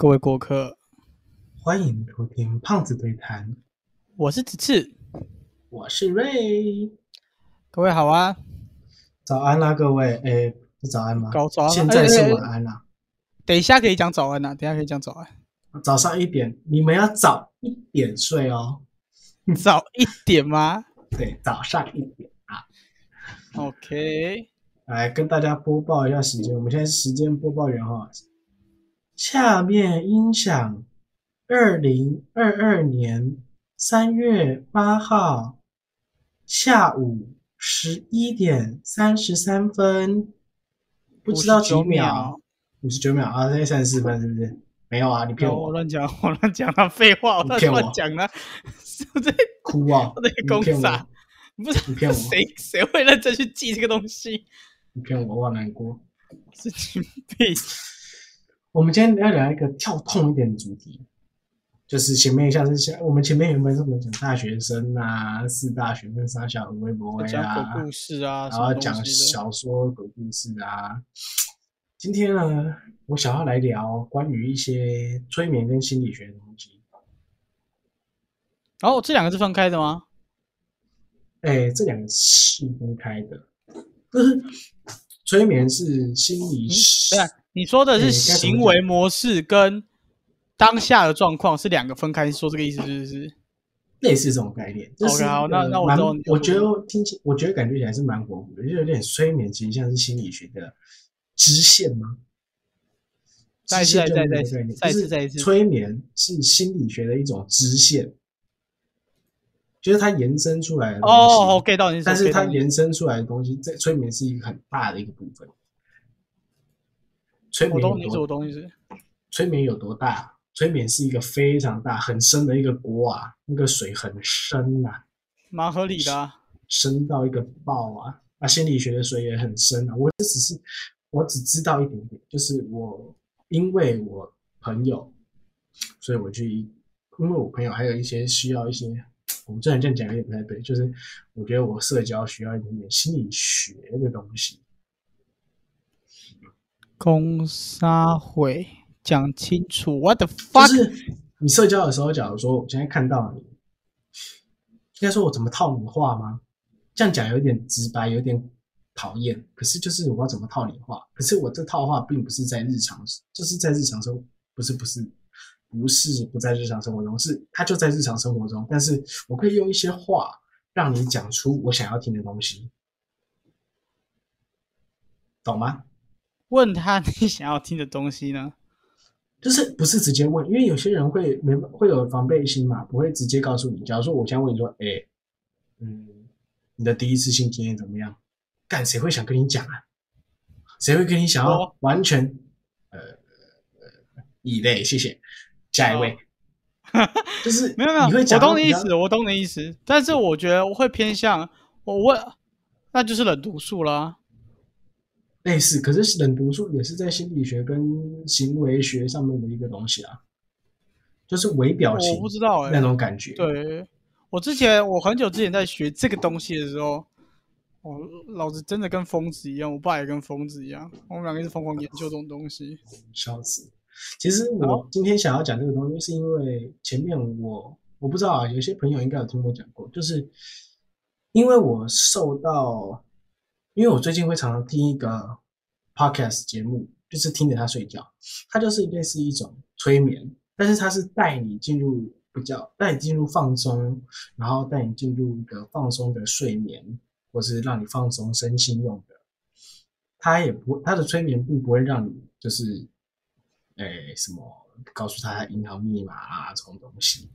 各位过客，欢迎收听胖子对谈，我是子次，我是瑞。各位好啊，早安啦，各位，哎，是早安吗？高早安，现在是晚安啦。等一下可以讲早安呐，等一下可以讲早安。早上一点，你们要早一点睡哦。早一点吗？对，早上一点啊。OK，来跟大家播报一下时间，我们现在时间播报员哈，下面音响二零二二年三月八号下午十一点三十三分，不知道几59秒秒，五十九秒啊，现在三十四分是不是？没有啊，你骗我，我乱讲，我乱讲了，废话，我乱讲了，是 不是？哭啊！我在你骗我公傻，不是你骗我谁谁会认真去记这个东西？你骗我，我好难过。神经病！我们今天要聊一个跳痛一点的主题，就是前面像是像我们前面原本是我们讲大学生啊，四大学生、三小微博讲啊，鬼故事啊，然后讲小说、鬼故事啊。今天呢，我想要来聊关于一些催眠跟心理学的东西。然后这两个是分开的吗？哎，这两个是分开的，就是催眠是心理师，对啊，你说的是行为模式跟当下的状况是两个分开，说这个意思是不是？类似这种概念。就是 OK，好那那我知道我觉得听起，我觉得感觉起来是蛮模糊的，就有点催眠，其实像是心理学的支线吗？再一次支线再再就是催眠是心理学的一种支线，就是它延伸出来的东西。哦，OK 到你，但是它 get 延伸出来的东西，在催眠是一个很大的一个部分。催眠有多我懂意思。催眠有多大？催眠是一个非常大、很深的一个锅啊，那个水很深呐、蛮合理的啊。深到一个爆啊！啊，心理学的水也很深啊。我只是我只知道一点点，就是我因为我朋友，所以我去，因为我朋友还有一些需要一些，我们这样这样讲有点不太对，就是我觉得我社交需要一点点心理学的东西。攻杀会讲清楚，What the 就 fuck？是你社交的时候，假如说我今天看到你，应该说我怎么套你话吗？这样讲有点直白，有点讨厌。可是就是我要怎么套你话？可是我这套话并不是在日常，就是在日常生，不是不是不是不在日常生活中，是它就在日常生活中。但是我可以用一些话让你讲出我想要听的东西，懂吗？问他你想要听的东西呢？就是不是直接问，因为有些人会没会有防备心嘛，不会直接告诉你。假如说我现在问你说，哎、嗯，你的第一次性经验怎么样？干谁会想跟你讲啊？谁会跟你想要完全呃呃以类？谢谢，下一位，就是没 有没有，我懂你意思，我懂你意思。但是我觉得我会偏向我问，那就是冷读术啦。类似，可是冷读术也是在心理学跟行为学上面的一个东西啊，就是微表情我不知道哎、那种感觉。对我之前，我很久之前在学这个东西的时候，我老子真的跟疯子一样，我爸也跟疯子一样，我们两个一直疯狂研究这种东西。笑死！其实我今天想要讲这个东西，是因为前面我我不知道啊，有些朋友应该有听我讲过，就是因为我受到，因为我最近会常常听一个 podcast 节目，就是听着他睡觉，它就是类似一种催眠，但是它是带你进入比较带你进入放松，然后带你进入一个放松的睡眠，或是让你放松身心用的。它也不，它的催眠并不会让你就是，诶、什么告诉他银行密码啊这种东西，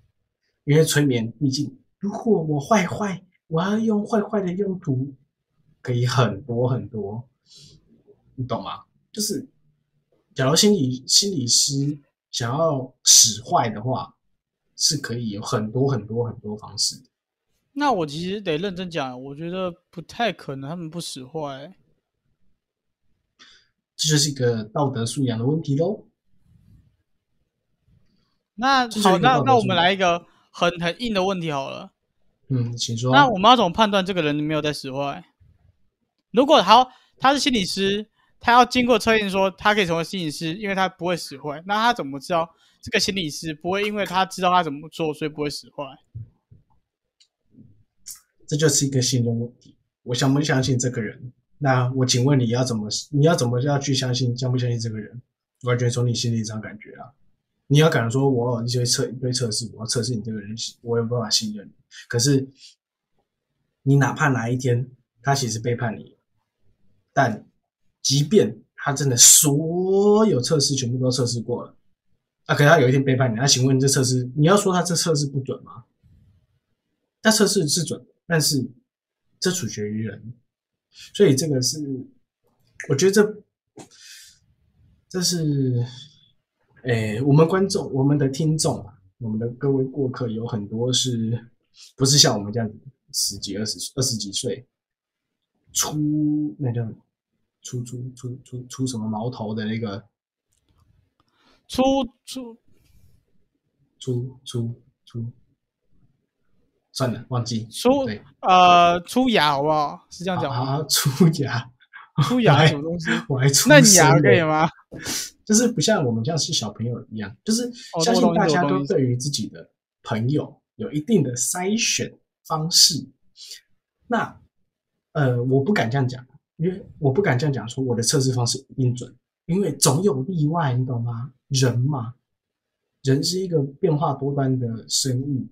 因为催眠毕竟，如果我坏坏，我要用坏坏的用途，可以很多很多，你懂吗？就是，假如心理心理师想要使坏的话，是可以有很多很多很多方式。那我其实得认真讲，我觉得不太可能他们不使坏。这就是一个道德素养的问题喽。那好，那那我们来一个很很硬的问题好了。嗯，请说。那我们要怎么判断这个人没有在使坏？如果好，他是心理师，他要经过测验说他可以成为心理师，因为他不会使坏。那他怎么知道这个心理师不会因为他知道他怎么做，所以不会使坏？这就是一个信任问题。我相不相信这个人？那我请问你要怎么？你要怎么要去相信？相不相信这个人？完全从你心理上感觉啊。你要敢说，我有一些测一堆测试，我要测试你这个人，我有办法信任你。可是，你哪怕哪一天他其实背叛你，但即便他真的所有测试全部都测试过了，啊，可是他有一天背叛你，那请问这测试，你要说他这测试不准吗？他测试是准，但是这取决于人，所以这个是，我觉得这这是。诶，我们观众、我们的听众，我们的各位过客有很多是，不是像我们这样子十几、二十、二十几岁，出那叫出出出出出什么矛头的那个，出出出出出，算了，忘记出呃出牙好不好？是这样讲吗？出牙。出牙什么东西？我还出嫩牙可以吗？就是不像我们这样是小朋友一样，就是相信大家都对于自己的朋友有一定的筛选方式。那呃，我不敢这样讲，因为我不敢这样讲，说我的测试方式一定准，因为总有例外，你懂吗？人嘛，人是一个变化多端的生物，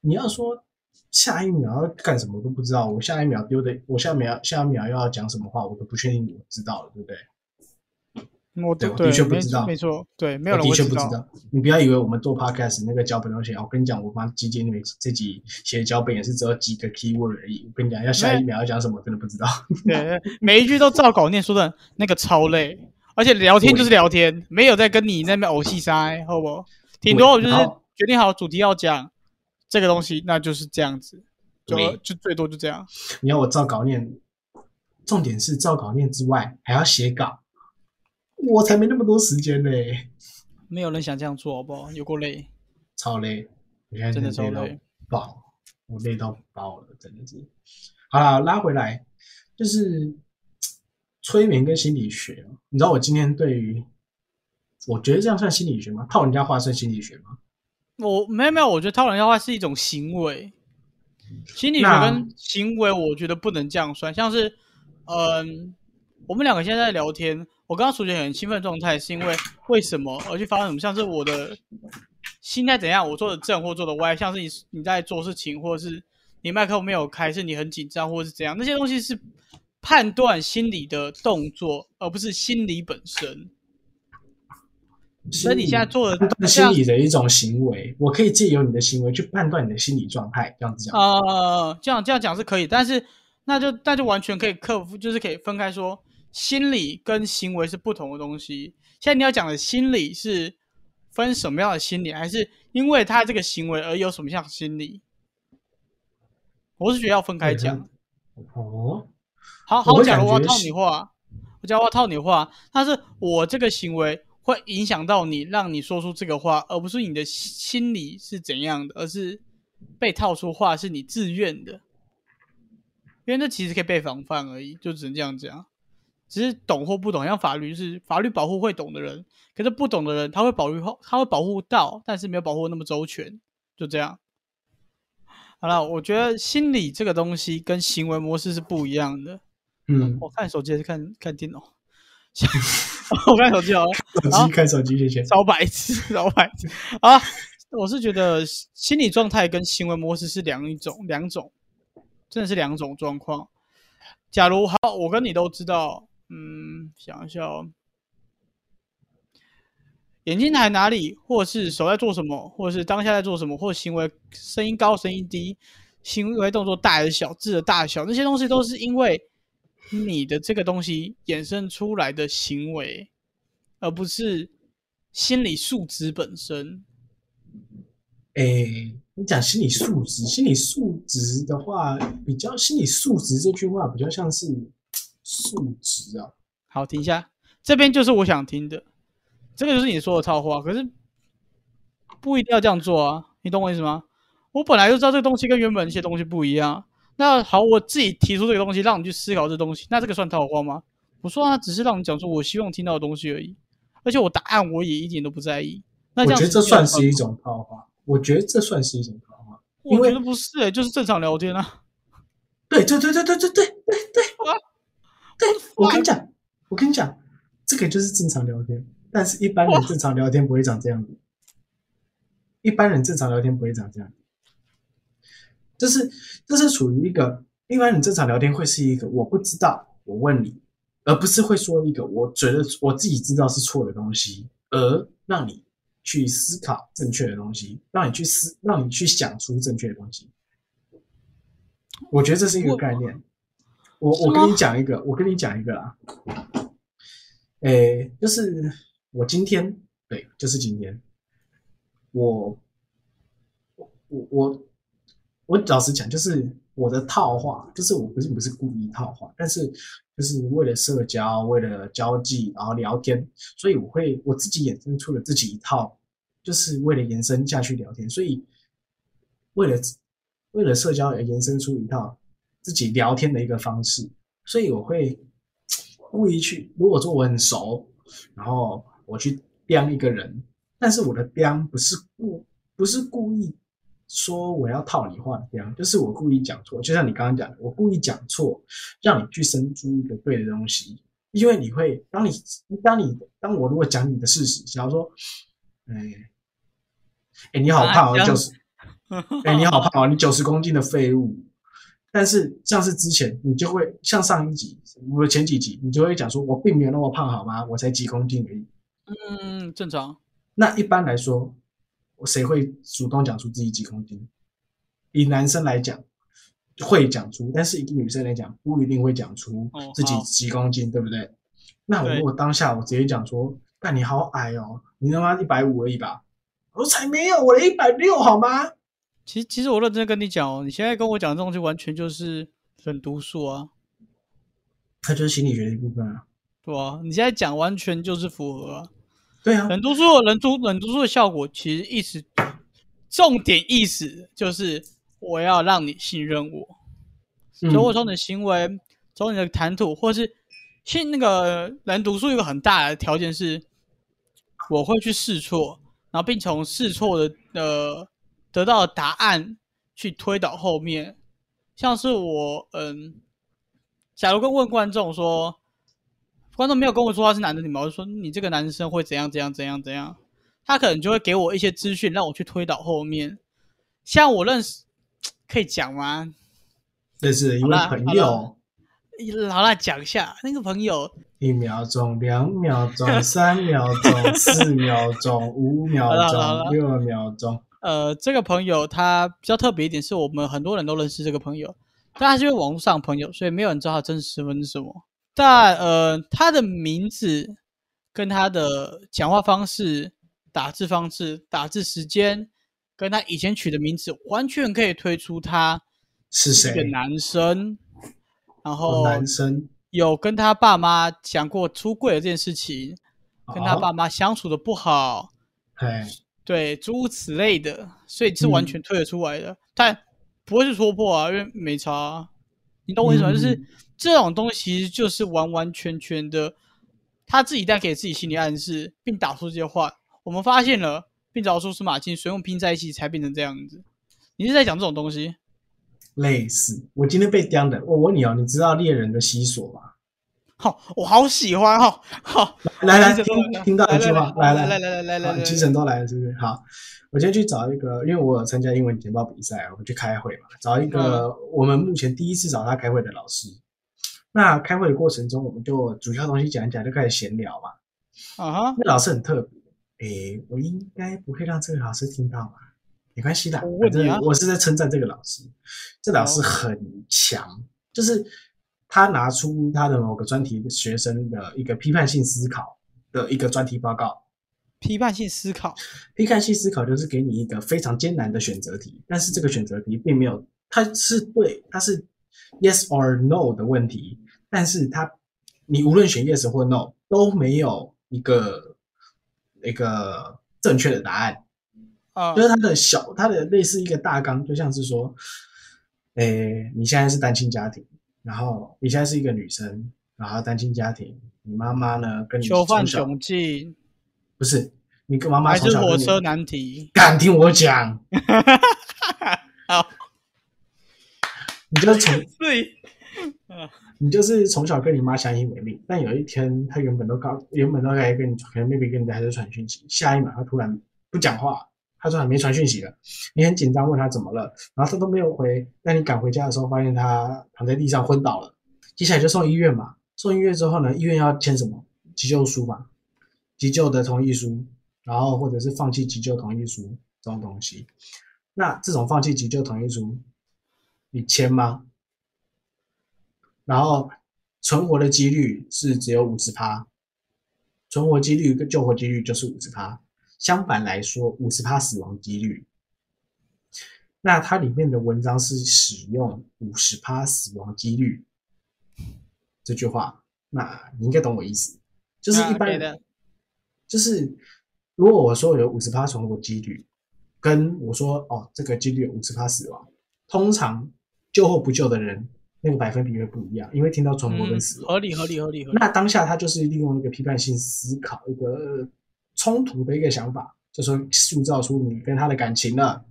你要说。下一秒要干什么都不知道，我下一秒丢的，我下一秒下一秒又要讲什么话，我都不确定我知道了，对不对？我对，的确不知道，没错，对，没有的确不知道。你不要以为我们做 podcast 那个脚本东西，我跟你讲，我妈基金每这集写的脚本也是只有几个 keyword 而已。我跟你讲，要下一秒要讲什么，真的不知道。对，每一句都照稿念，说的那个超累，而且聊天就是聊天，没有在跟你那边偶戏塞，好不？挺多，我就是决定好主题要讲。这个东西那就是这样子，就就最多就这样。你要我照稿念，重点是照稿念之外还要写稿，我才没那么多时间嘞。没有人想这样做，好不好？有够累，超累，我现在真的超累，爆，我累到爆了，真的是。好了，拉回来，就是催眠跟心理学。你知道我今天对于，我觉得这样算心理学吗？套人家话算心理学吗？我没有没有，我觉得套人家话是一种行为，心理学跟行为，我觉得不能这样算。像是，嗯，我们两个现在在聊天，我刚刚处于很兴奋状态，是因为为什么而去发生什么？像是我的心态怎样，我做的正或做的歪，像是你你在做事情，或者是你麦克风没有开，是你很紧张，或者是怎样？那些东西是判断心理的动作，而不是心理本身。所以你现在做的心理的一种行为，我可以借由你的行为去判断你的心理状态，这样子讲。呃，这样这样讲是可以，但是那就那就完全可以克服，就是可以分开说，心理跟行为是不同的东西。现在你要讲的心理是分什么样的心理，还是因为他这个行为而有什么样的心理？我是觉得要分开讲。哦，好好讲，我套你话，我讲我套你话，但是我这个行为。会影响到你，让你说出这个话，而不是你的心理是怎样的，而是被套出话是你自愿的。因为这其实可以被防范而已，就只能这样讲。只是懂或不懂，像法律是法律保护会懂的人，可是不懂的人他会保护，他会保护到，但是没有保护那么周全，就这样。好了，我觉得心理这个东西跟行为模式是不一样的。嗯，我看手机还是看看电脑？我看手机哦，手机看手机，谢谢。超白痴，超白痴啊！我是觉得心理状态跟行为模式是两一种，两种，真的是两种状况。假如好，我跟你都知道，嗯，想一下哦，眼睛在哪里，或是手在做什么，或是当下在做什么，或行为声音高声音低，行为动作大还是小，字的大小，那些东西都是因为。你的这个东西衍生出来的行为，而不是心理素质本身。哎，你讲心理素质，心理素质的话，比较心理素质这句话比较像是素质啊。好，停一下，这边就是我想听的，这个就是你说的套话，可是不一定要这样做啊，你懂我意思吗？我本来就知道这个东西跟原本一些东西不一样。那好，我自己提出这个东西，让你去思考这东西，那这个算套话吗？我说啊，只是让你讲出我希望听到的东西而已，而且我答案我也一点都不在意。那我觉得这算是一种套话，我觉得这算是一种套话。我觉得不是哎，就是正常聊天啊。对对对对对对对对对，对，我跟你讲，我跟你讲，这个就是正常聊天，但是一般人正常聊天不会长这样子。一般人正常聊天不会长这样，这是这是处于一个一般人正常聊天会是一个我不知道，我问你，而不是会说一个我觉得我自己知道是错的东西，而让你去思考正确的东西，让你去思，让你去想出正确的东西。我觉得这是一个概念。我我跟你讲一个，我跟你讲一个啊。诶，就是我今天，对，就是今天。我我我我老实讲，就是我的套话，就是我不是不是故意套话，但是就是为了社交，为了交际，然后聊天，所以我会我自己衍生出了自己一套，就是为了延伸下去聊天，所以为了为了社交而延伸出一套自己聊天的一个方式，所以我会故意去，如果说我很熟，然后我去刁一个人。但是我的刁不是故不是故意说我要套你话的刁，就是我故意讲错，就像你刚刚讲的，我故意讲错，让你去生出一个对的东西。因为你会当你当你当我如果讲你的事实，假如说，哎哎你好胖哦，九十，哎你好胖哦，你九十公斤的废物。但是像是之前你就会像上一集我前几集你就会讲说，我并没有那么胖好吗？我才几公斤而已。嗯，正常。那一般来说，谁会主动讲出自己几公斤？以男生来讲，会讲出；但是以女生来讲，不一定会讲出自己几公斤，对不对？那我如果当下我直接讲说：“但你好矮哦，你他妈一百五而已吧？”我才没有，我一百六好吗？其实，其实我认真跟你讲哦，你现在跟我讲这东西，完全就是很毒素啊！它就是心理学的一部分啊。对啊，你现在讲完全就是符合啊。对啊，冷读书的冷读冷读书的效果，其实意思重点意思就是我要让你信任我，所以我从你的行为，从你的谈吐，或是信那个冷读书一个很大的条件是，我会去试错，然后并从试错的呃得到的答案去推导后面，像是我嗯，假如跟问观众说。观众没有跟我说他是男的女的，我就说你这个男生会怎样怎样怎样怎样，他可能就会给我一些资讯，让我去推导后面。像我认识，可以讲吗？认识一位朋友，好了，讲一下那个朋友。一秒钟，两秒钟，三秒钟，四秒钟，五秒钟，六秒钟。呃，这个朋友他比较特别一点，是我们很多人都认识这个朋友，但他是因为网络上朋友，所以没有人知道他真实身份是什么。但呃，他的名字跟他的讲话方式、打字方式、打字时间，跟他以前取的名字，完全可以推出他是谁？一个男生。然后男生有跟他爸妈讲过出柜的这件事情，跟他爸妈相处的不好，哎，对，诸如此类的，所以是完全推得出来的。但不会是戳破啊，因为没差。你懂我意思吗？就是这种东西，就是完完全全的，他自己在给自己心理暗示，并打出这些话。我们发现了，并找出是马竞，所以用拼在一起才变成这样子。你是在讲这种东西？类似。我今天被刁的。我问你哦，你知道猎人的西索吗？好，我好喜欢哈。好，来来听听到一句话，来来来来来来来，精神都来了，是不是？好。我先去找一个，因为我有参加英文简报比赛，我们去开会嘛，找一个我们目前第一次找他开会的老师。那开会的过程中，我们就主要东西讲一讲，就开始闲聊嘛。啊哈，那老师很特别，诶，我应该不会让这个老师听到吧？没关系的，反正我是在称赞这个老师。这老师很强，就是他拿出他的某个专题学生的一个批判性思考的一个专题报告。批判性思考，批判性思考就是给你一个非常艰难的选择题，但是这个选择题并没有，它是对，它是 yes or no 的问题，但是它你无论选 yes 或 no 都没有一个一个正确的答案。啊，就是它的小，它的类似一个大纲，就像是说，诶，你现在是单亲家庭，然后你现在是一个女生，然后单亲家庭，你妈妈呢跟你囚犯从小窘境，不是你跟妈妈还是火车难题？敢听我讲，好，你就从 对，你就是从小跟你妈相依为命，但有一天她原本都告原本都该跟你可能 maybe 跟你的孩子传讯息，下一秒她突然不讲话，他说还没传讯息了，你很紧张问他怎么了，然后他都没有回，那你赶回家的时候发现他躺在地上昏倒了，接下来就送医院嘛，送医院之后呢，医院要签什么急救书嘛，急救的同意书，然后或者是放弃急救同意书这种东西，那这种放弃急救同意书，你签吗？然后存活的几率是只有五十趴，存活几率跟救活几率就是五十趴。相反来说，五十趴死亡几率。那它里面的文章是使用五十趴死亡几率这句话，那你应该懂我意思，就是一般就是如果我说有五十趴存活几率，跟我说哦这个几率有五十趴死亡，通常救或不救的人那个百分比会不一样，因为听到存活跟嗯死，亡。合理合理合理合理。那当下他就是利用一个批判性思考，一个冲突的一个想法，就说塑造出你跟他的感情了，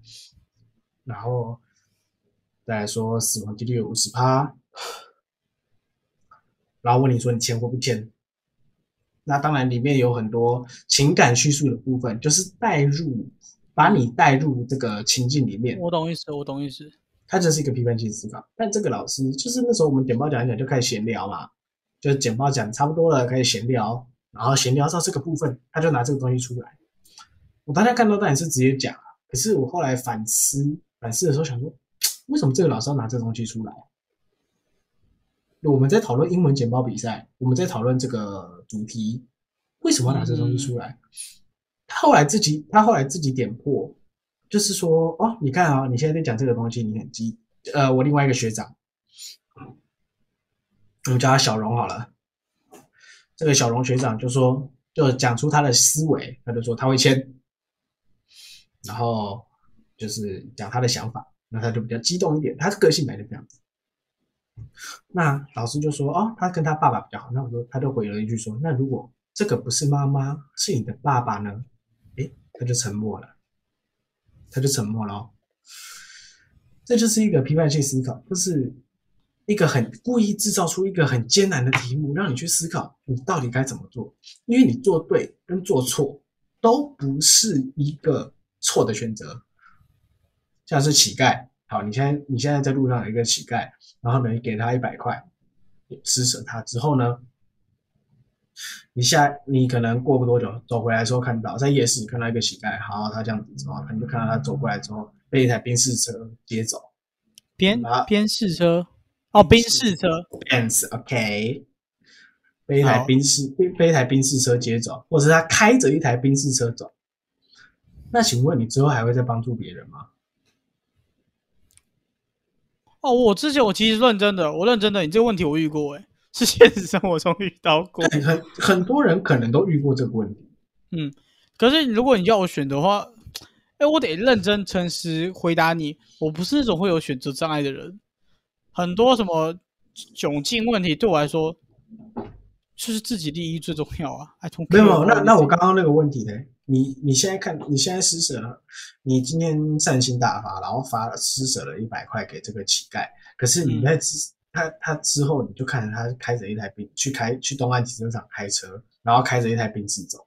然后再来说死亡几率有五十趴，然后问你说你签或不签？那当然里面有很多情感叙述的部分，就是带入，把你带入这个情境里面。我懂意思，我懂意思。他这是一个批判性思考。但这个老师就是那时候我们简报讲一讲就开始闲聊嘛，就是简报讲差不多了，开始闲聊，然后闲聊到这个部分，他就拿这个东西出来。我当下看到当然是直接讲啊，可是我后来反思反思的时候想说，为什么这个老师要拿这个东西出来？我们在讨论英文简报比赛，我们在讨论这个主题，为什么要拿这个东西出来？他后来自己，他后来自己点破，就是说，哦，你看啊、你现在在讲这个东西，你很激，呃，我另外一个学长，我们叫他小荣好了。这个小龙学长就说，就讲出他的思维，他就说他会签，然后就是讲他的想法，那他就比较激动一点，他的个性本来就这样子。那老师就说，哦，他跟他爸爸比较好，那我说他就回了一句说，那如果这个不是妈妈，是你的爸爸呢？诶，他就沉默了，他就沉默了、哦。这就是一个批判性思考，就是一个很故意制造出一个很艰难的题目，让你去思考你到底该怎么做。因为你做对跟做错都不是一个错的选择。像是乞丐，好，你现在你现在在路上有一个乞丐，然后呢，你给他一百块，你施舍他之后呢，你下你可能过不多久走回来的时候看到在夜市看到一个乞丐，好，他这样子之后，你就看到他走过来之后被一台宾士车接走边啊边试车，哦，宾士车，，Benz OK，被一台好宾士被被一台宾士车接走，或者是他开着一台宾士车走，那请问你之后还会再帮助别人吗？哦，我之前我其实认真的，我认真的，你这个问题我遇过，哎，是现实生活中遇到过。很很很多人可能都遇过这个问题。嗯可是如果你要我选的话，哎，我得认真诚实回答你，我不是那种会有选择障碍的人。很多什么窘境问题对我来说，就是自己利益最重要啊。I don't 没有，那那我刚刚那个问题呢？你你现在看，你现在施舍了，你今天善心大发，然后发施舍了一百块给这个乞丐，可是你嗯在之、他他之后，你就看着他开着一台宾去开去东岸停车场开车，然后开着一台宾士走，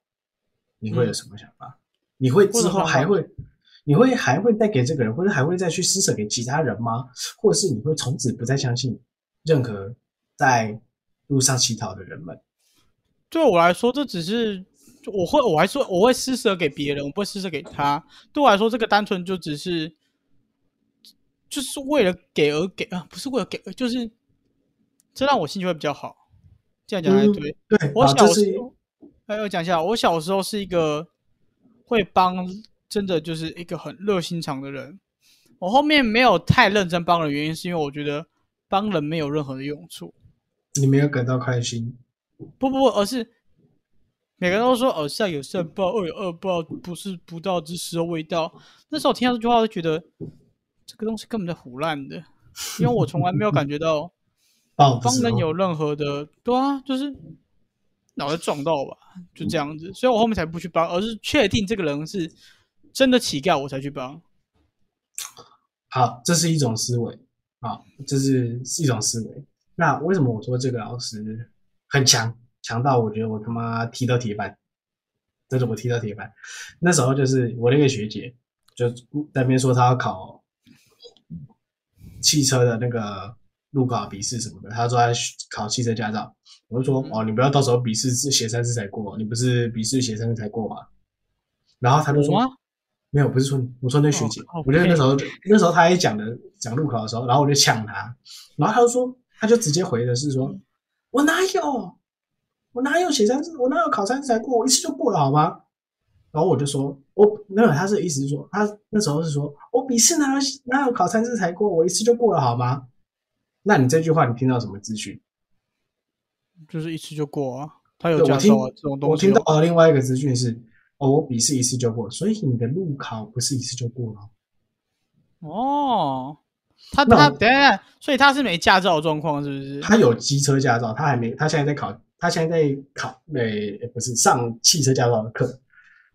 你会有什么想法？你会之后还会，你会还会再给这个人，或者还会再去施舍给其他人吗？或者是你会从此不再相信任何在路上乞讨的人们？对我来说，这只是我会，我还说我会施舍给别人，我不会施舍给他。对我来说，这个单纯就只是，就是为了给而给啊，不是为了给，就是这让我心情会比较好。这样讲才嗯对。对，我小时候，哎，我讲一下，我小时候是一个会帮，真的就是一个很热心肠的人。我后面没有太认真帮人，原因是因为我觉得帮人没有任何的用处。你没有感到开心。不不不，而是每个人都说“哦善有善报，恶有恶报，不是不到之时候未到”。那时候我听到这句话，就觉得这个东西根本在胡乱的，因为我从来没有感觉到帮人有任何的，对啊，就是脑袋撞到吧，就这样子，所以我后面才不去帮，而是确定这个人是真的乞丐，我才去帮。好，这是一种思维，好，这是是一种思维。那为什么我说这个老师很强，强到我觉得我他妈踢到铁板，真的我踢到铁板。那时候就是我那个学姐就在那边说她要考汽车的那个路考笔试什么的，她说她考汽车驾照，我就说哦，你不要到时候笔试写三次才过，你不是笔试写三次才过吗？然后她就说。没有，不是说你，我说那学姐，我觉得那时候那时候他一讲的讲路考的时候，然后我就呛他，然后他就说，他就直接回的是说，我哪有，我哪有写三次，我哪有考三次才过，我一次就过了好吗？然后我就说，我没有，他是意思是说，他那时候是说我笔试哪有哪有考三次才过，我一次就过了好吗？那你这句话你听到什么资讯？就是一次就过啊，他有讲到这种东西。我听到的另外一个资讯是。哦，我笔试一次就过，所以你的路考不是一次就过了。哦，他他等下，所以他是没驾照状况，是不是？他有机车驾照，他还没，他现在在考，他现在在考，诶，不是上汽车驾照的课。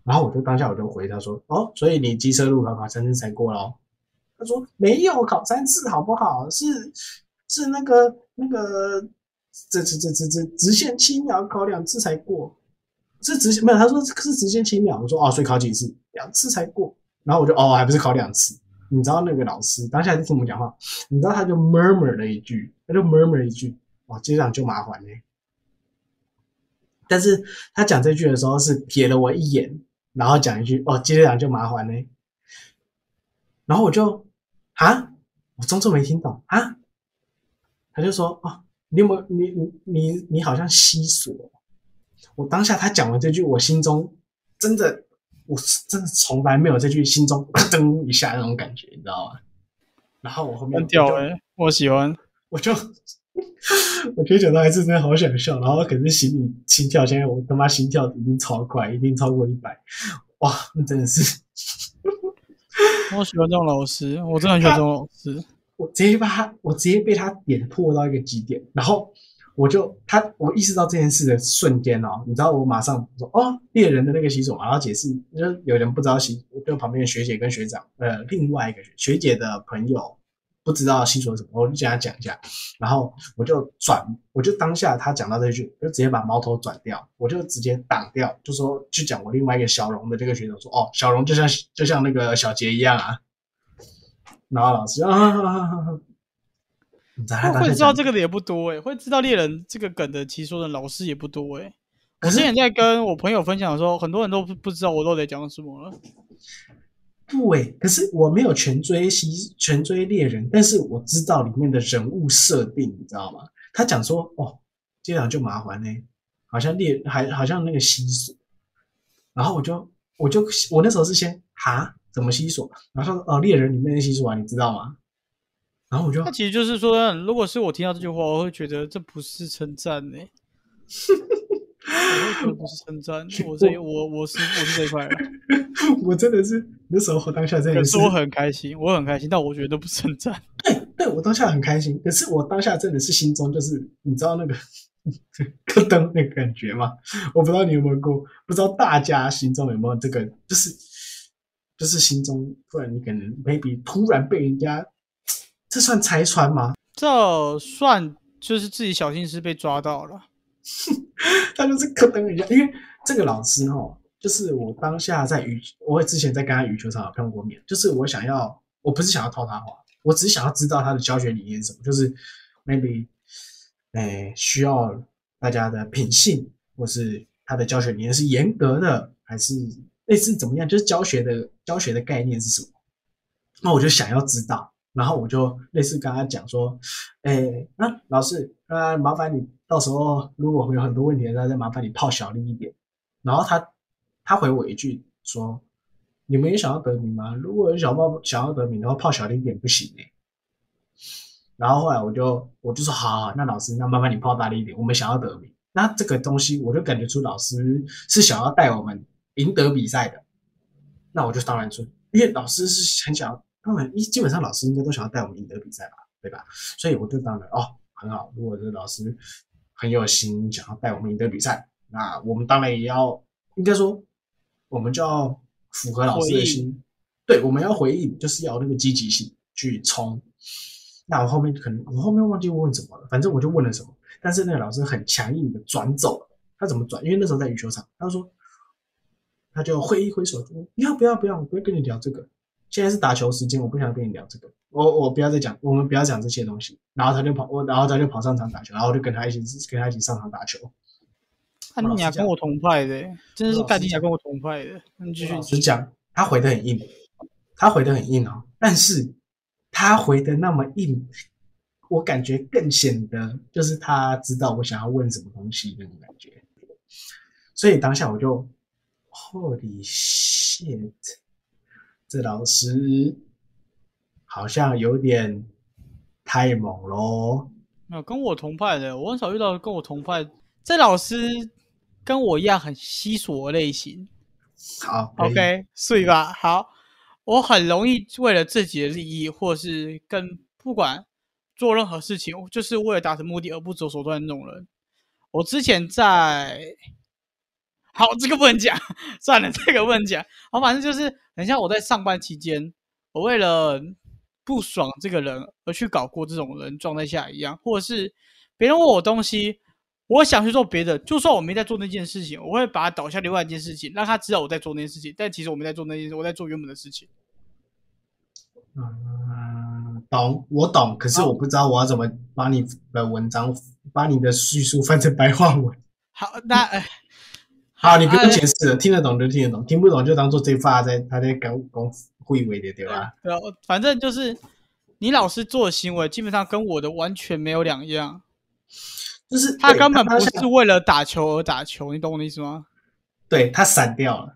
然后我就当下我就回他说，哦，所以你机车路考考三次才过咯。他说没有考三次，好不好？是是那个那个，这这这这这直线七秒考两次才过。是直接没有，他说是直接七秒。我说哦，所以考几次？两次才过。然后我就哦，还不是考两次？你知道那个老师当下就听我们讲话，你知道他就 murmur 了一句，他就 murmur 一句，哦，接长就麻烦嘞。但是他讲这句的时候是瞥了我一眼，然后讲一句哦，接长就麻烦嘞。然后我就啊，我装作没听懂啊。他就说哦，你有没有你你你你好像吸锁。我当下他讲完这句，我心中真的，我真的从来没有这句心中 噔一下那种感觉，你知道吗？然后我后面掉哎，我喜欢，我就我觉得讲到还是真的好想笑，然后可是心里心跳，现在我他妈心跳已经超快，一定超过一百，哇，那真的是，我喜欢这种老师，我真的很喜欢这种老师，我直接把他，我直接被他点破到一个极点，然后。我就他，我意识到这件事的瞬间哦，你知道，我马上说哦，猎人的那个习俗嘛，然后解释，就有人不知道习，就旁边的学姐跟学长，呃，另外一个学学姐的朋友不知道习俗什么，我就跟他讲一下，然后我就转，我就当下他讲到这句，就直接把矛头转掉，我就直接挡掉，就说去讲我另外一个小荣的这个学长说，哦，小荣就像就像那个小杰一样啊，然后老师啊。哈哈哈会知道这个的也不多哎，会知道猎人这个梗的其实说的老师也不多哎。我之前在跟我朋友分享的时候，很多人都不不知道我都在讲什么了。不哎，可是我没有全追西全追猎人，但是我知道里面的人物设定，你知道吗？他讲说哦，这样就麻烦呢，好像猎还好像那个西索，然后我就我就我那时候是先哈怎么西索，然后说哦猎人里面的西索啊，你知道吗？然后我就，那其实就是说，如果是我听到这句话，我会觉得这不是称赞呢。我会觉得不是称赞，我这 我我是我是这一块。我真的是那时候当下真的是我很开心，我很开心，但我觉得不是称赞。对，对我当下很开心，可是我当下真的是心中就是你知道那个咯噔那个感觉吗？我不知道你有没有过，不知道大家心中有没有这个，就是就是心中突然你可能 maybe 突然被人家。这算拆穿吗？这算就是自己小心思被抓到了。他就是咯噔一下，因为这个老师哦，就是我当下在羽，我之前在跟他羽球场有碰过面，就是我想要，我不是想要套他话，我只是想要知道他的教学理念是什么，就是 maybe，哎，需要大家的品性，或是他的教学理念是严格的，还是类似怎么样？就是教学的教学的概念是什么？那我就想要知道。然后我就类似跟他讲说，哎，那老师，那，麻烦你到时候如果有很多问题，那再麻烦你泡小力一点。然后他他回我一句说，你们也想要得名吗？如果有小报想要得名的话，泡小力一点不行哎。然后后来我就我就说，好，好，那老师，那麻烦你泡大力一点，我们想要得名。那这个东西我就感觉出老师是想要带我们赢得比赛的。那我就当然说，因为老师是很想要。当然，一基本上老师应该都想要带我们赢得比赛吧，对吧？所以我就当然哦，很好。如果这老师很有心，想要带我们赢得比赛，那我们当然也要，应该说，我们就要符合老师的心。对，我们要回应，就是要那个积极性去冲。那我后面可能我后面忘记问什么了，反正我就问了什么，但是那个老师很强硬的转走了。他怎么转？因为那时候在羽球场，他说，他就挥一挥手说：“不要不要不要，我不会跟你聊这个。现在是打球时间，我不想跟你聊这个。我我不要再讲，我们不要讲这些东西。”然后他就跑，我然后他就跑上场打球，然后我就跟他一起跟他一起上场打球。看你俩跟我同派的，真的是看你俩跟我同派的。你继续。老实讲，他回的很硬，他回的很硬哦。但是他回的那么硬，我感觉更显得就是他知道我想要问什么东西那种感觉。所以当下我就，Holy shit！这老师好像有点太猛喽。没有跟我同派的，我很少遇到跟我同派。这老师跟我一样很稀索类型。好，OK，睡吧。好，我很容易为了自己的利益，或是跟不管做任何事情，就是为了达成目的而不择手段的那种人。我之前在。好，这个不能讲，算了，这个不能讲。好，反正就是，等一下我在上班期间，我为了不爽这个人而去搞过这种人状态下一样，或者是别人问我东西，我想去做别的，就算我没在做那件事情，我会把他导向另外一件事情，让他知道我在做那件事情，但其实我没在做那件事，我在做原本的事情。嗯，懂，我懂，可是我不知道我要怎么把你的文章，把你的叙述翻成白话文。好，那哎。好，你不用解释了，听得懂就听得懂，听不懂就当做这发在他在搞讲会委的，对吧？对，反正就是你老师做的行为，基本上跟我的完全没有两样，就是他根本不是为了打球而打球，你懂我的意思吗？对他闪掉了，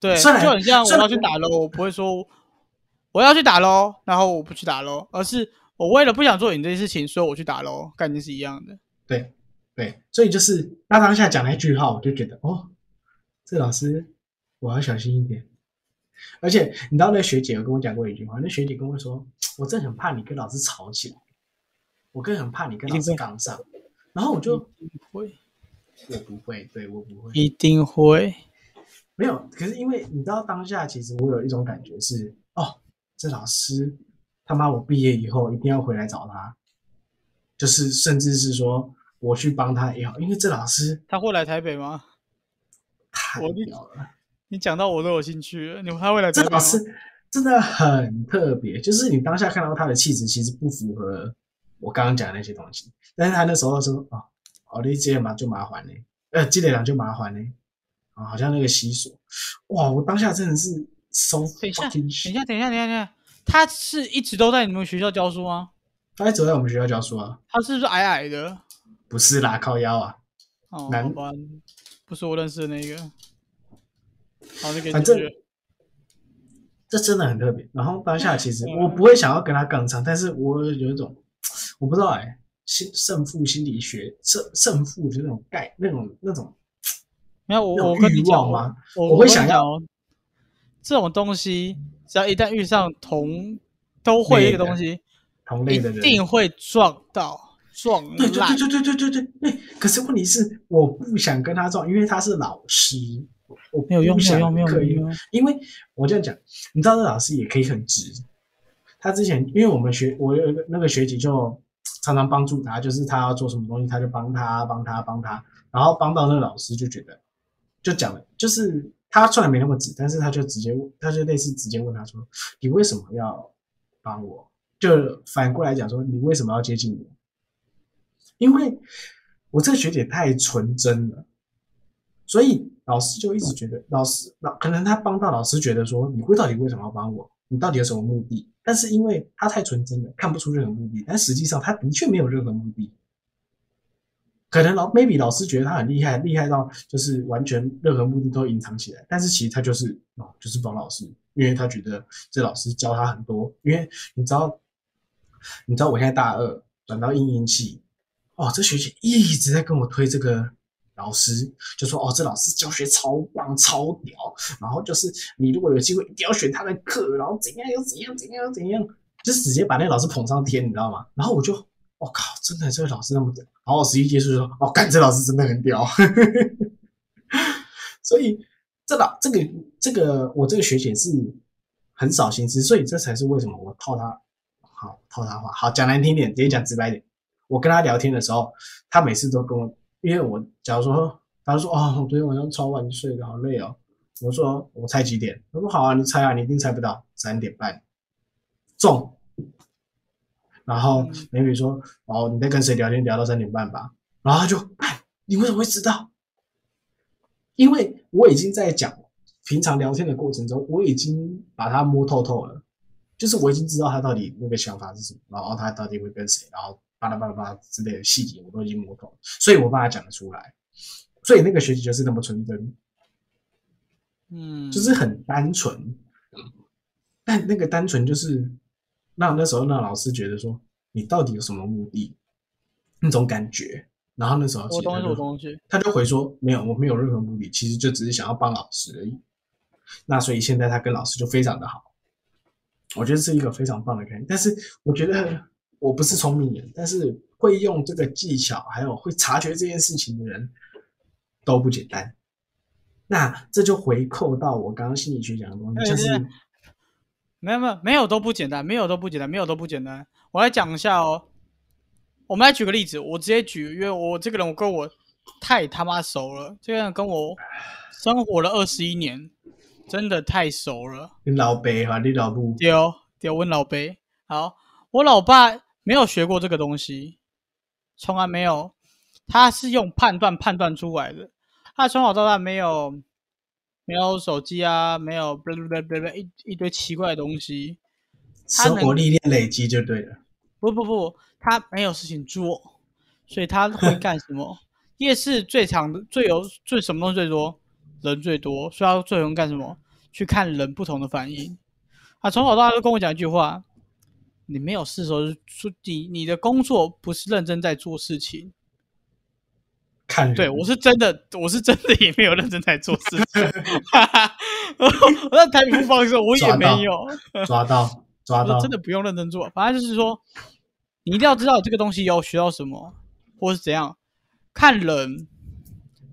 对，就很像我要去打喽，我不会说我要去打喽，然后我不去打喽，而是我为了不想做你这些事情，所以我去打喽，概念是一样的。对对，所以就是那当下讲那句话，我就觉得哦。这老师，我要小心一点。而且你知道，那学姐有跟我讲过一句话。那学姐跟我说：“我真的很怕你跟老师吵起来，我更很怕你跟老师杠上。”然后我就不会，我不会，对我不会，一定会。没有，可是因为你知道，当下其实我有一种感觉是：哦，这老师他妈，我毕业以后一定要回来找他，就是甚至是说我去帮他也好，因为这老师他会来台北吗？太屌了！你讲到我都有兴趣了。你他会来？这老师真的很特别，就是你当下看到他的气质，其实不符合我刚刚讲的那些东西。但是他那时候说：“哦，奥利，这嘛就麻烦呢，呃，积累量就麻烦呢。”啊，好像那个习俗，哇！我当下真的是收。等一下，等一下，等一下，等一下，他是一直都在你们学校教书吗？他一直在我们学校教书啊。他是不是矮矮的？不是啦，靠腰啊。哦，难关。不是我认识的那个，好，那个反正这真的很特别。然后当下其实 我不会想要跟他杠上，但是我有一种我不知道哎，心胜负心理学胜胜负的那种概那种那种没有我我跟你讲吗？我会想要这种东西，只要一旦遇上同都会一个东西，同类的人一定会撞到。撞对对对对对对对对，可是问题是我不想跟他撞，因为他是老师，我没有用，没有用，没有用。因为我这样讲，你知道，这老师也可以很直。他之前，因为我们学，我有一个那个学姐就常常帮助他，就是他要做什么东西，他就帮他，帮他，帮他，然后帮到那个老师就觉得，就讲了，就是他虽然没那么直，但是他就直接，他就类似直接问他说：“你为什么要帮我？”就反过来讲说：“你为什么要接近我？”因为我这个学姐太纯真了，所以老师就一直觉得老师老可能他帮到老师觉得说你会到底为什么要帮我？你到底有什么目的？但是因为他太纯真了，看不出任何目的。但实际上他的确没有任何目的。可能老 maybe 老师觉得他很厉害，厉害到就是完全任何目的都隐藏起来。但是其实他就是哦，就是帮老师，因为他觉得这老师教他很多。因为你知道，你知道我现在大二转到应音系。哦，这学姐一直在跟我推这个老师，就说哦，这老师教学超棒、超屌，然后就是你如果有机会一定要选他的课，然后怎样又怎样怎样又怎样，就直接把那个老师捧上天，你知道吗？然后我就我靠，真的这个老师那么屌。然后我实际接触说，哦，干这老师真的很屌。所以这老这个这个我这个学姐是很少心思，所以这才是为什么我套他好套他话好讲难听点，直接讲直白点。我跟他聊天的时候，他每次都跟我，因为我假如说，他说哦，我昨天晚上超晚睡的，好累哦。我说我猜几点？他说好啊，你猜啊，你一定猜不到，三点半中。然后美女说哦，你在跟谁聊天聊到三点半吧？然后他就哎，你为什么会知道？因为我已经在讲平常聊天的过程中，我已经把他摸透透了，就是我已经知道他到底那个想法是什么，然后他到底会跟谁，然后巴拉巴拉巴拉之类的细节我都已经摸透了，所以我把它讲得出来。所以那个学习就是那么纯真，嗯，就是很单纯，但那个单纯就是让那时候那老师觉得说你到底有什么目的，那种感觉。然后那时候，我东西我东西，他就回说没有，我没有任何目的，其实就只是想要帮老师而已。那所以现在他跟老师就非常的好，我觉得是一个非常棒的概念。但是我觉得我不是聪明人，但是会用这个技巧，还有会察觉这件事情的人都不简单。那这就回扣到我刚刚心理学讲的东西，就是没有没有没有都不简单，没有都不简单，没有都不简单。我来讲一下哦。我们来举个例子，我直接举，因为我这个人我跟我太他妈熟了，这个人跟我生活了二十一年，真的太熟了。你老爸哈，你老母丢丢问老爸。好，我老爸没有学过这个东西，从来没有，他是用判断判断出来的。他从小到大没有没有手机啊，没有不不不不一一堆奇怪的东西，生活历练累积就对了。不不不。他没有事情做，所以他会干什么？夜市最长的、最有、最什么东西最多？人最多，所以他最欢干什么？去看人不同的反应。他从小到大都跟我讲一句话：你没有事的时候，你你的工作不是认真在做事情。看，对我是真的，我是真的也没有认真在做事情。我在台北放的时候，我也没有抓到抓到，真的不用认真做。反正就是说。你一定要知道这个东西要学到什么，或是怎样看人，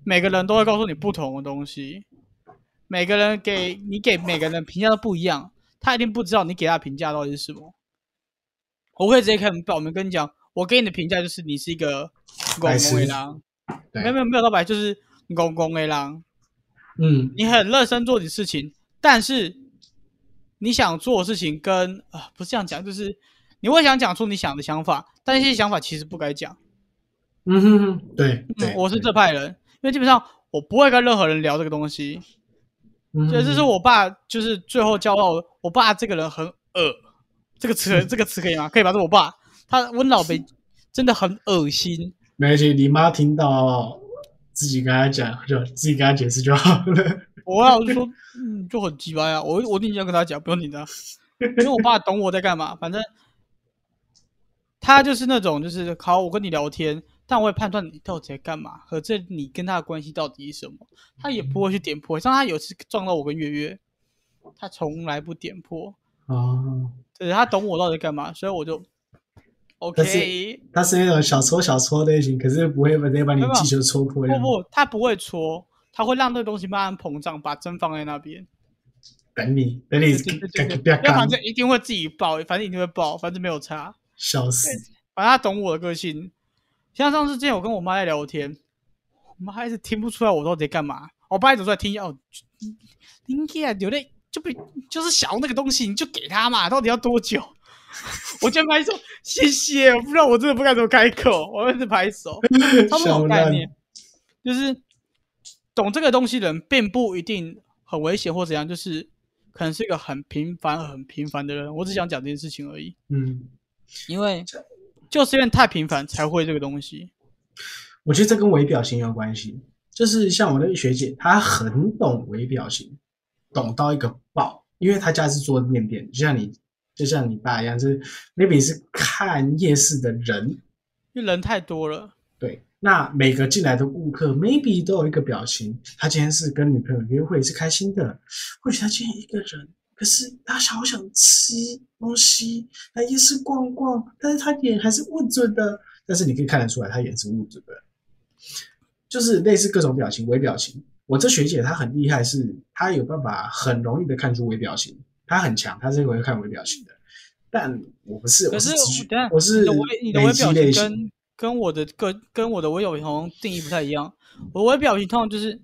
每个人都会告诉你不同的东西，每个人给你给每个人评价都不一样，他一定不知道你给他评价到底是什么。我可以直接看我们跟你讲，我给你的评价就是你是一个公公 A 狼，没有没有没有到白，就是公公 A 狼。嗯，你很认真做你事情，但是你想做的事情跟啊不是这样讲，就是。你会想讲出你想的想法，但一些想法其实不该讲。嗯哼哼，对，我是这派人，因为基本上我不会跟任何人聊这个东西。所以这是我爸，就是最后教到我爸这个人很恶，这个词这个词可以吗？可以吧？是我爸，他温老北真的很恶心。没关系，你妈听到自己跟他讲，就自己跟他解释就好了。我要是说，嗯，就很鸡巴呀，我我一定要跟他讲，不用你的，因为我爸懂我在干嘛，反正。他就是那种，就是好，我跟你聊天，但我会判断你到底在干嘛，和这你跟他的关系到底是什么。他也不会去点破，像他有次撞到我跟月月，他从来不点破。哦，对，他懂我到底干嘛，所以我就 OK。他是那种小搓小搓类型，可是不会直接把你气球戳破。不不，他不会戳，他会让那个东西慢慢膨胀，把针放在那边，等你，等你，不要反正一定会自己爆，反正一定会爆，反正没有差。笑死！反正他懂我的个性。像上次之前我跟我妈在聊天，我妈还是听不出来我到底在干嘛。我爸一走出来听，哦，林杰有点就是想要那个东西，你就给他嘛。到底要多久？我就拍手，谢谢。不知道我真的不该怎么开口，我一直拍手。他们有概念，就是懂这个东西的人，并不一定很危险或怎样，就是可能是一个很平凡、很平凡的人。我只想讲这件事情而已。嗯。因为就是因为太平凡才会这个东西，我觉得这跟微表情有关系。就是像我那个学姐，她很懂微表情，懂到一个爆。因为他家是做面店，就像你，就像你爸一样，就是 maybe 是看夜市的人，因为人太多了。对，那每个进来的顾客 maybe 都有一个表情。他今天是跟女朋友约会，是开心的，或许他今天一个人。可是他好想吃东西，来夜市逛逛，但是他眼还是捂着的。但是你可以看得出来，他眼是捂着的，就是类似各种表情、微表情。我这学姐她很厉害，是她有办法很容易的看出微表情，她很强，她是会看微表情的。但我不是，可是我是你的微表情跟跟我的个跟我的微表情定义不太一样。我微表情通常就是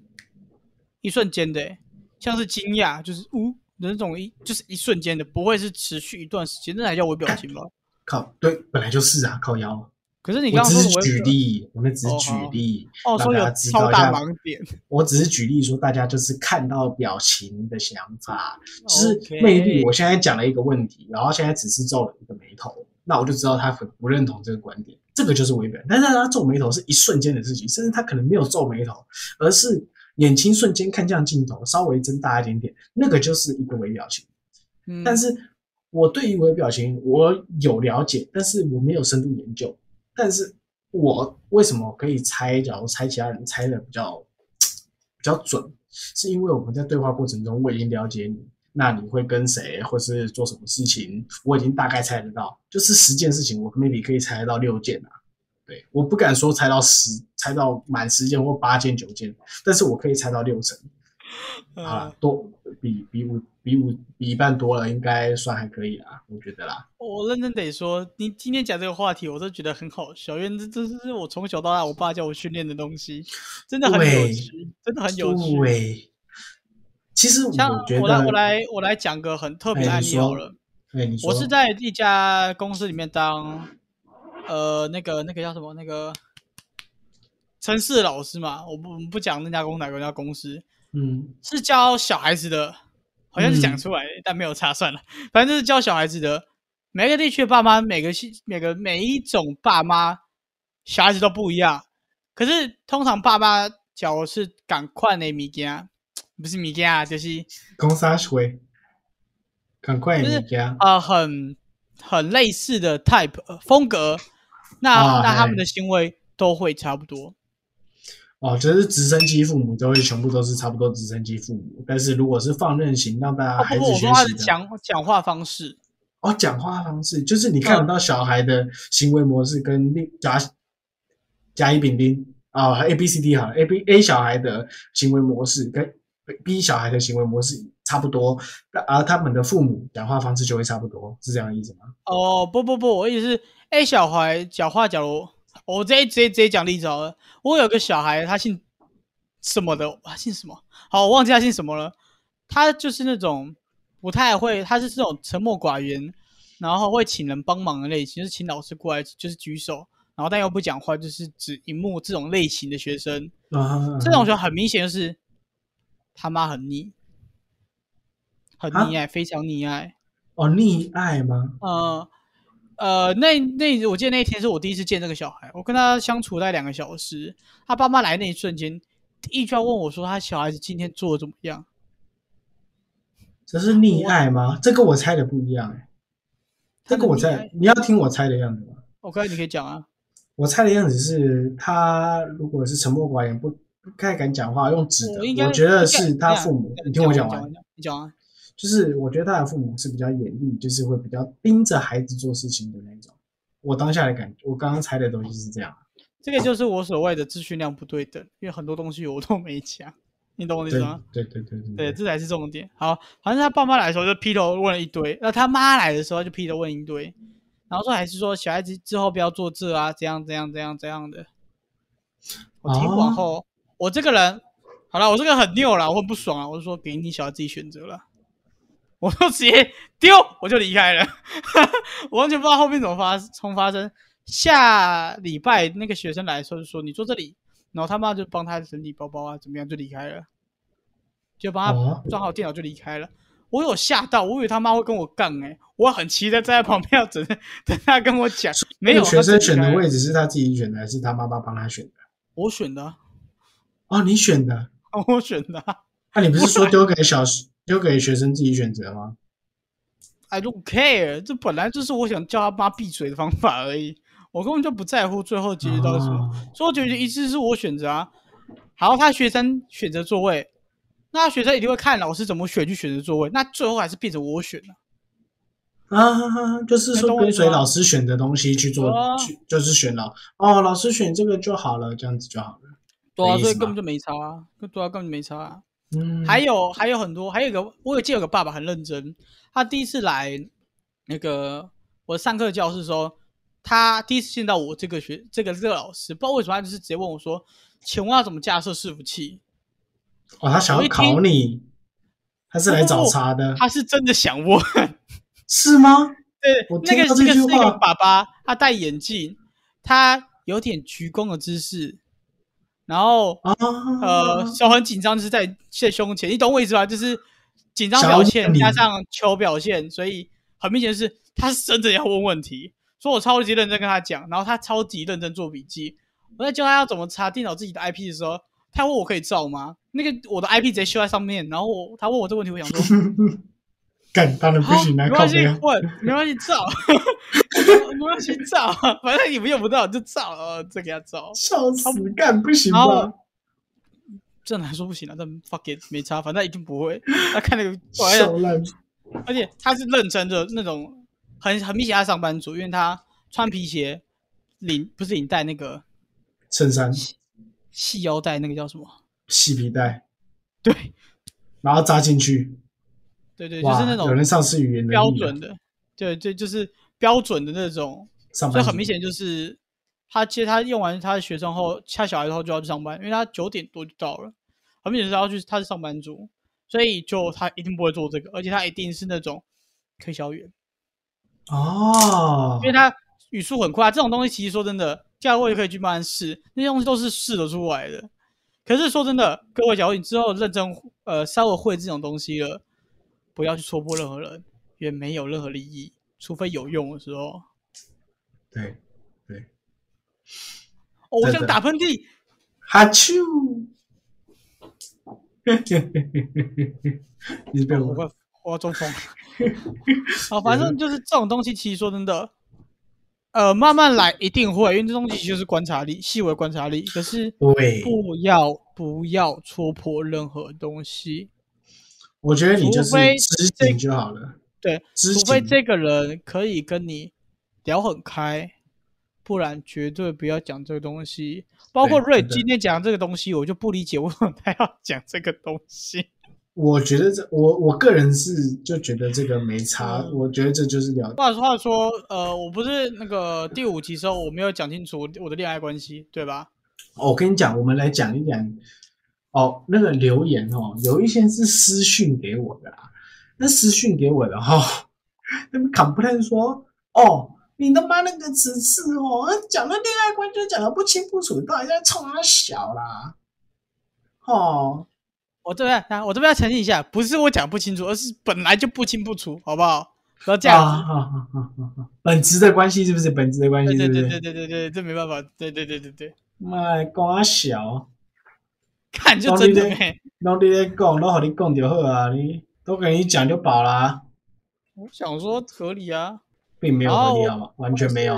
一瞬间的，像是惊讶，就是呜。那种一就是一瞬间的，不会是持续一段时间，那才叫微表情吧？靠，对，本来就是啊，靠腰。可是你刚刚说只是举例，我们只是举例，哦，说有超大盲点。我只是举例说，大家就是看到表情的想法，就是魅力。我现在讲了一个问题，然后现在只是皱了一个眉头，那我就知道他很不认同这个观点。这个就是微表，但是他皱眉头是一瞬间的事情，甚至他可能没有皱眉头，而是。眼睛瞬间看向镜头，稍微睁大一点点，那个就是一个微表情。嗯，但是我对于微表情我有了解，但是我没有深度研究。但是我为什么可以猜？假如猜其他人猜的比较比较准，是因为我们在对话过程中我已经了解你，那你会跟谁或是做什么事情，我已经大概猜得到。就是十件事情，我 maybe 可以猜得到六件啊。对，我不敢说猜到十，猜到满十件或八件九件，但是我可以猜到六成，啊，多比比五比五比一半多了，应该算还可以啦，我觉得啦。我认真得说，你今天讲这个话题，我都觉得很好笑，因为这这是我从小到大我爸叫我训练的东西，真的很有趣，真的很有趣。对，其实我觉得，我来我来我来讲个很特别的案例好了。对，你说，我是在一家公司里面当。呃，那个那个叫什么？那个城市老师嘛，我不不讲那家公哪个家公司，嗯，是教小孩子的，好像是讲出来，但没有差，算了，反正就是教小孩子的。每个地区的爸妈，每个系每个每一种爸妈，小孩子都不一样。可是通常爸妈教是赶快的米件，不是米件啊，就是公沙水，赶快的米件啊，很很类似的 type 风格。那那他们的行为都会差不多哦，就是直升机父母都会全部都是差不多直升机父母，但是如果是放任型让大家孩子学习的讲讲话方式哦，讲话方式就是你看得到小孩的行为模式跟甲甲乙丙丁啊 A B C D 哈 A B A 小孩的行为模式跟 B 小孩的行为模式差不多，而他们的父母讲话方式就会差不多，是这样意思吗？哦不不不，我意思是。A 小孩讲话，假如我直接直接直接讲例子好了。我有个小孩，他姓什么的？他姓什么？好，我忘记他姓什么了。他就是那种不太会，他是这种沉默寡言，然后会请人帮忙的类型，就是请老师过来，就是举手，然后但又不讲话，就是指荧幕这种类型的学生。这种学生很明显就是他妈很腻，很溺爱，非常溺爱。哦，溺爱吗？嗯。呃，那那我记得那一天是我第一次见这个小孩，我跟他相处在两个小时。他爸妈来那一瞬间，一句话问我说：“他小孩子今天做的怎么样？” 这是溺爱吗？这跟我猜的不一样哎。这个我猜，你要听我猜的样子吗？OK，你可以讲啊。我猜的样子是他如果是沉默寡言，不不太敢讲话，用纸的，我觉得是他父母。你听我讲完，你讲啊。就是我觉得他的父母是比较严厉，就是会比较盯着孩子做事情的那种。我当下的感觉，我刚刚猜的东西是这样。这个就是我所谓的资讯量不对等，因为很多东西我都没讲，你懂我意思吗？对对对对，对，这才是重点。好，反正他爸妈来的时候就劈头问了一堆，那他妈来的时候就劈头问一堆，然后说还是说小孩子之后不要做这啊，这样这样这样这样的。我听完后，我这个人好了，我这个很拗了，我很不爽啊，我就说给你小孩自己选择了。我就直接丢，我就离开了，我完全不知道后面怎么发，从发生。下礼拜那个学生来的时候就说：“你坐这里。”然后他妈就帮他整理包包啊，怎么样就离开了，就帮他装好电脑就离开了。我有吓到，我以为他妈会跟我杠哎，我很期待站在旁边要等等他跟我讲。没有学生选的位置是他自己选的，还是他妈妈帮他选的？我选的。哦，你选的？我选的。那你不是说丢给小？丢给学生自己选择吗？I don't care，这本来就是我想叫他妈闭嘴的方法而已。我根本就不在乎最后结局到底什么。所以我觉得一次是我选择啊。好，他学生选择座位，那学生一定会看老师怎么选去选择座位，那最后还是变成我选了。啊，就是说跟随老师选的东西去做，去就是选老哦，老师选这个就好了，这样子就好了。对啊，所以根本就没差啊，对啊，根本就没差啊。嗯，还有还有很多，还有一个我有见有个爸爸很认真，他第一次来那个我上课教室的时候，他第一次见到我这个学这个这个老师，不知道为什么他就是直接问我说：“请问要怎么架设伺服器？”哦，他想要考你，他是来找茬的，他是真的想问。是吗？对，那个那个是那个爸爸，他戴眼镜，他有点鞠躬的姿势，然后呃手很紧张，就是在在胸前，你懂我意思吧？就是紧张表现加上求表现，所以很明显是他是真的要问问题，所以我超级认真跟他讲，然后他超级认真做笔记。我在教他要怎么查电脑自己的 IP 的时候，他问我可以照吗？那个我的 IP 直接修在上面，然后我他问我这个问题，我想说。干当然不行没关系，问没关系，照，没关系，照，反正你们用不到就照，哦，这给他照，笑死，干不行吗？这来说不行了，但 fuck it，没差，反正一定不会。他看那个，而且他是认真的那种，很很明显他上班族，因为他穿皮鞋，领不是领带那个衬衫，细腰带那个叫什么？细皮带，对，然后扎进去。对对，就是那种有人丧失语言标准的，对对，就是标准的那种，所以很明显就是他接他用完他的学生后，下小孩之后就要去上班，因为他九点多就到了，很明显是要去，他是上班族，所以就他一定不会做这个，而且他一定是那种推销员哦，因为他语速很快，这种东西其实说真的，价位可以去慢慢试，那些东西都是试得出来的。可是说真的，各位，假如你之后认真呃稍微会这种东西了。不要去戳破任何人，也没有任何利益，除非有用的时候。对对。我想打喷嚏，哈啾！你别我我要中风。好，反正就是这种东西，其实说真的，呃，慢慢来一定会，因为这东西就是观察力，细微观察力。可是，不要不要戳破任何东西。我觉得你就是知情就好了。对，除非这个人可以跟你聊很开，不然绝对不要讲这个东西。包括瑞今天讲这个东西，我就不理解为什么他要讲这个东西。我觉得这我我个人是就觉得这个没差。我觉得这就是聊。话话说，呃，我不是那个第五集时候我没有讲清楚我的恋爱关系，对吧？我跟你讲，我们来讲一讲。哦，那个留言哦，有一些是私讯给我的啦。那私讯给我的哈，那个坎普特说：“哦，你他妈那个词次哦，讲的恋爱观就讲的不清不楚，到底在冲他小啦？”哦，我这边啊，我这边要澄清一下，不是我讲不清楚，而是本来就不清不楚，好不好？不要这样子。本质的关系是不是？本质的关系对对对对对对对，这没办法。对对对对对。妈，瓜小。看就真的没，拢你咧讲，拢和你讲就好啊，你都跟你讲就饱啦。我想说合理啊，并没有合理好吗？完全没有。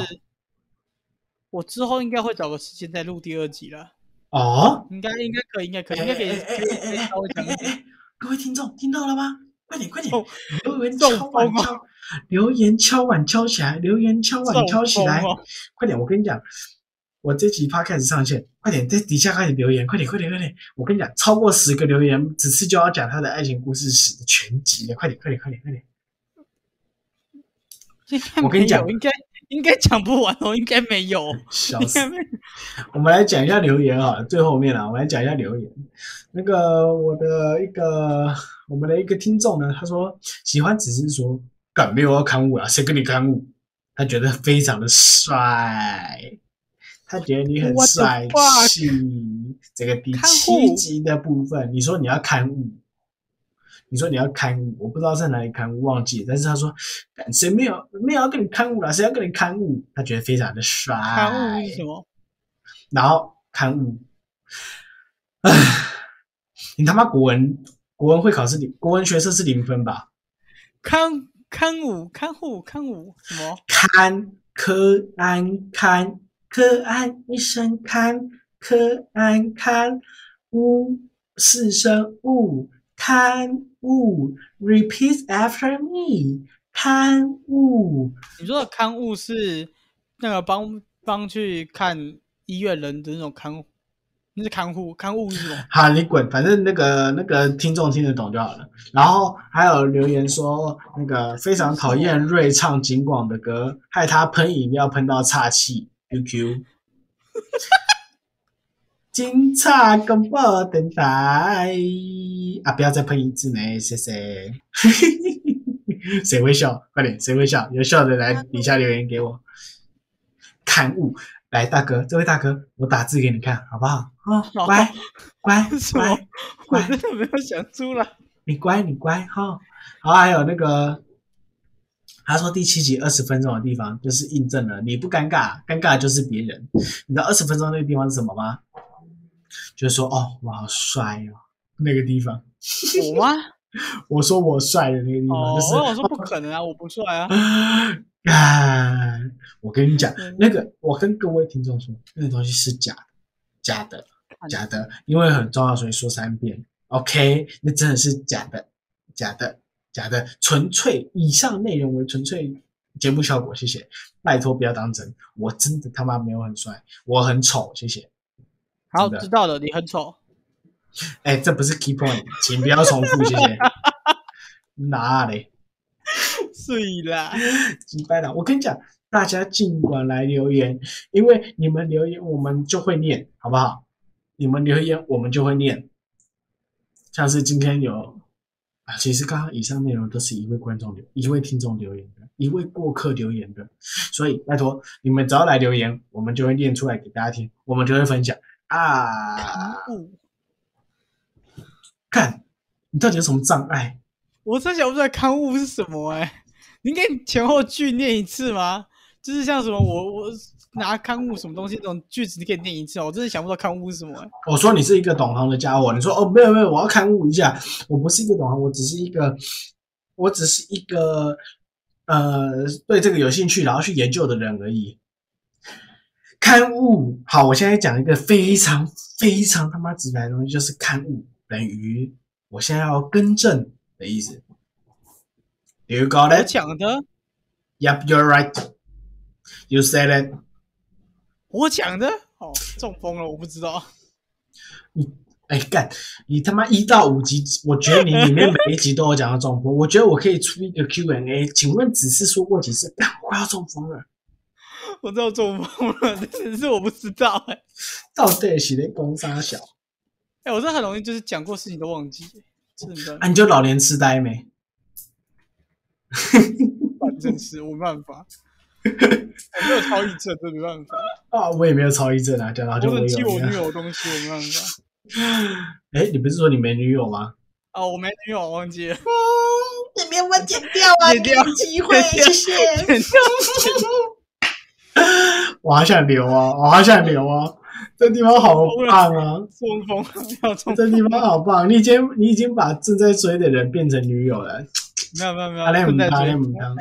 我之后应该会找个时间再录第二集了。哦，应该应该可以，应该可以，应该可以。稍微讲一点。各位听众听到了吗？快点快点，留言敲碗敲，留言敲碗敲起来，留言敲碗敲起来，快点！我跟你讲。我这集趴开始上线，快点在底下开始留言，快点快点快点！我跟你讲，超过十个留言，此次就要讲他的爱情故事史的全集了，快点快点快点快点！我跟你讲，应该应该讲不完哦，应该没有。笑死！我们来讲一下留言啊，最后面啊，我们来讲一下留言。那个我的一个我们的一个听众呢，他说喜欢只是说，敢没有要刊物啊？谁跟你刊物？他觉得非常的帅。他觉得你很帅气。这个第七集的部分，你说你要刊物，你说你要刊物，我不知道在哪里刊物，忘记。但是他说，谁没有没有要跟你刊物了？谁要跟你刊物？他觉得非常的帅。刊物是什么？然后刊物，唉，你他妈国文国文会考试零，国文学测是零分吧？刊刊物看护看护什么？刊科安刊。可安一声看，可安看，五四声五，刊物，repeat after me，刊物。你说的看物是那个帮帮去看医院人的那种看护，那是看护，看护是什么？好，你滚，反正那个那个听众听得懂就好了。然后还有留言说，那个非常讨厌瑞唱景广的歌，害他喷饮料喷到岔气。QQ，警察广播电台啊！不要再喷一次呢，谢谢。谁会笑？快点，谁会笑？有笑的来底下留言给我。刊物，来大哥，这位大哥，我打字给你看，好不好？啊，乖乖 乖，我真的没有想出来。你乖，你乖哈。好，还有那个。他说第七集二十分钟的地方就是印证了你不尴尬，尴尬的就是别人。你知道二十分钟那个地方是什么吗？就是说哦，我好帅哦，那个地方。我吗？我说我帅的那个地方，就是我说不可能啊，我不帅啊。啊！我跟你讲，那个我跟各位听众说，那个东西是假的，假的，假的，因为很重要，所以说三遍。OK，那真的是假的，假的。假的，纯粹以上内容为纯粹节目效果，谢谢，拜托不要当真，我真的他妈没有很帅，我很丑，谢谢。好，知道了，你很丑。哎，这不是 key point，请不要重复，谢谢。哪里？碎啦，几百了。我跟你讲，大家尽管来留言，因为你们留言我们就会念，好不好？你们留言我们就会念，像是今天有。啊，其实刚刚以上内容都是一位观众留、一位听众留言的，一位过客留言的，所以拜托你们只要来留言，我们就会念出来给大家听，我们就会分享啊。看，你到底有什么障碍？我真想不出来刊物是什么哎，你可以前后句念一次吗？就是像什么我我。拿刊物什么东西这种句子你可以念一次哦，我真的想不到刊物是什么。我说你是一个懂行的家伙，你说哦没有没有，我要刊物一下，我不是一个懂行，我只是一个，我只是一个呃对这个有兴趣然后去研究的人而已。刊物好，我现在讲一个非常非常他妈直白的东西，就是刊物等于我现在要更正的意思。You got it？讲的？Yep, you're right. You said it. 我讲的哦，中风了，我不知道。你哎干，你他妈一到五集，我觉得你里面每一集都有讲到中风。我觉得我可以出一个 Q&A，请问只是说过几次？我要中风了，我知道中风了，只是我不知道哎。到底是在攻杀小？哎，我真的很容易就是讲过事情都忘记，真的。啊，你就老年痴呆没？反正是我没办法。我没有超忆症，这没办法啊！我也没有超忆症啊，讲到就我有。记我女友的东西，我没办法。哎，你不是说你没女友吗？哦，我没女友，忘记了。嗯，你别我剪掉啊！剪掉机会，谢谢。我好想留啊！我好想留啊！这地方好棒啊！中风，这地方好棒！你已经你已经把正在追的人变成女友了。没有没有没有，还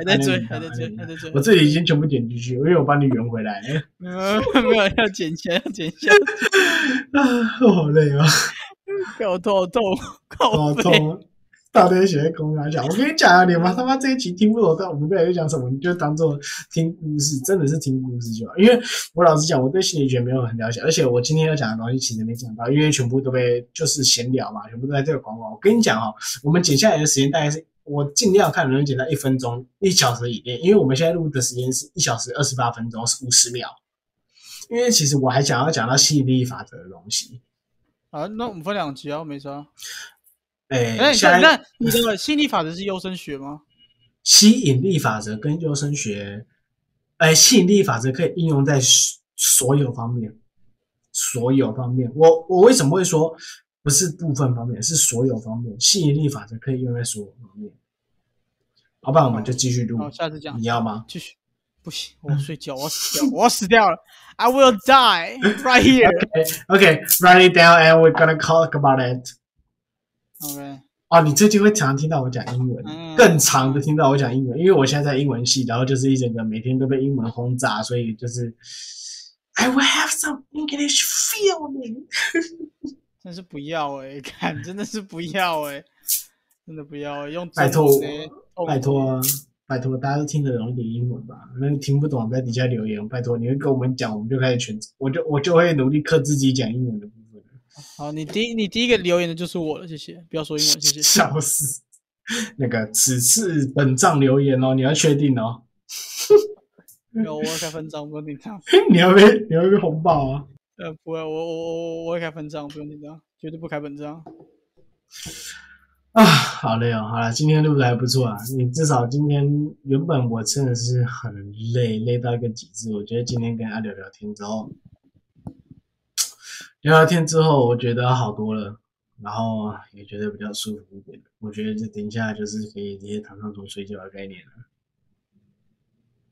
在追，还在追，还在追，还在追。我这里已经全部点进去，因为我帮你圆回来。没有没有，要剪一下，要剪一下。啊，我好累啊！好痛，好痛，好痛！到底写在公开讲？我跟你讲啊，你们他妈这一集听不懂，但我们在讲什么，你就当做听故事，真的是听故事就好。因为我老实讲，我对心理学没有很了解，而且我今天要讲的东西其实没讲到，因为全部都被就是闲聊嘛，全部都在这个广告。我跟你讲哦，我们剪下来的时间大概是。我尽量看能不能剪到一分钟、一小时以内，因为我们现在录的时间是一小时二十八分钟五十秒。因为其实我还想要讲到吸引力法则的东西。啊，那我们分两集啊，没错。哎，那那你的吸引力法则是优生学吗？吸引力法则跟优生学，哎，吸引力法则可以应用在所有方面，所有方面。我我为什么会说？不是部分方面，是所有方面。吸引力法则可以用在所有方面。老板我们就继续录。好，下次讲。你要吗？继续。不行，我 睡觉，我要死掉，我要死掉了。I will die right here. Okay, write it down, and we're gonna talk about it. OK。哦，你最近会常常听到我讲英文，更常的听到我讲英文，因为我现在在英文系，然后就是一整个每天都被英文轰炸，所以就是 I will have some English feeling. 真是不要哎，看真的是不要哎，真的不要用拜托拜托拜托，大家都听得懂一点英文吧？那你听不懂在底下留言，拜托你会跟我们讲，我们就开始全，我就我就会努力克自己讲英文的部分。好，你第你第一个留言的就是我了，谢谢，不要说英文，谢谢。笑死，那个此次本账留言哦，你要确定哦。有，我要开分账，我跟你讲。你要被你要被红包啊？呃，不会，我我我我会开分账，不用紧张，绝对不开本账。啊，好累哦，好了，今天录的还不错啊。你至少今天原本我真的是很累，累到一个极致。我觉得今天跟阿聊聊天之后，聊聊天之后，我觉得好多了，然后也觉得比较舒服一点。我觉得这等一下就是可以直接躺上床睡觉的概念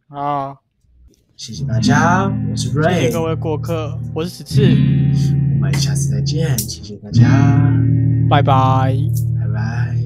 了。啊。谢谢大家，我是 Ray。谢谢各位过客，我是十次。我们下次再见，谢谢大家，拜拜，拜拜。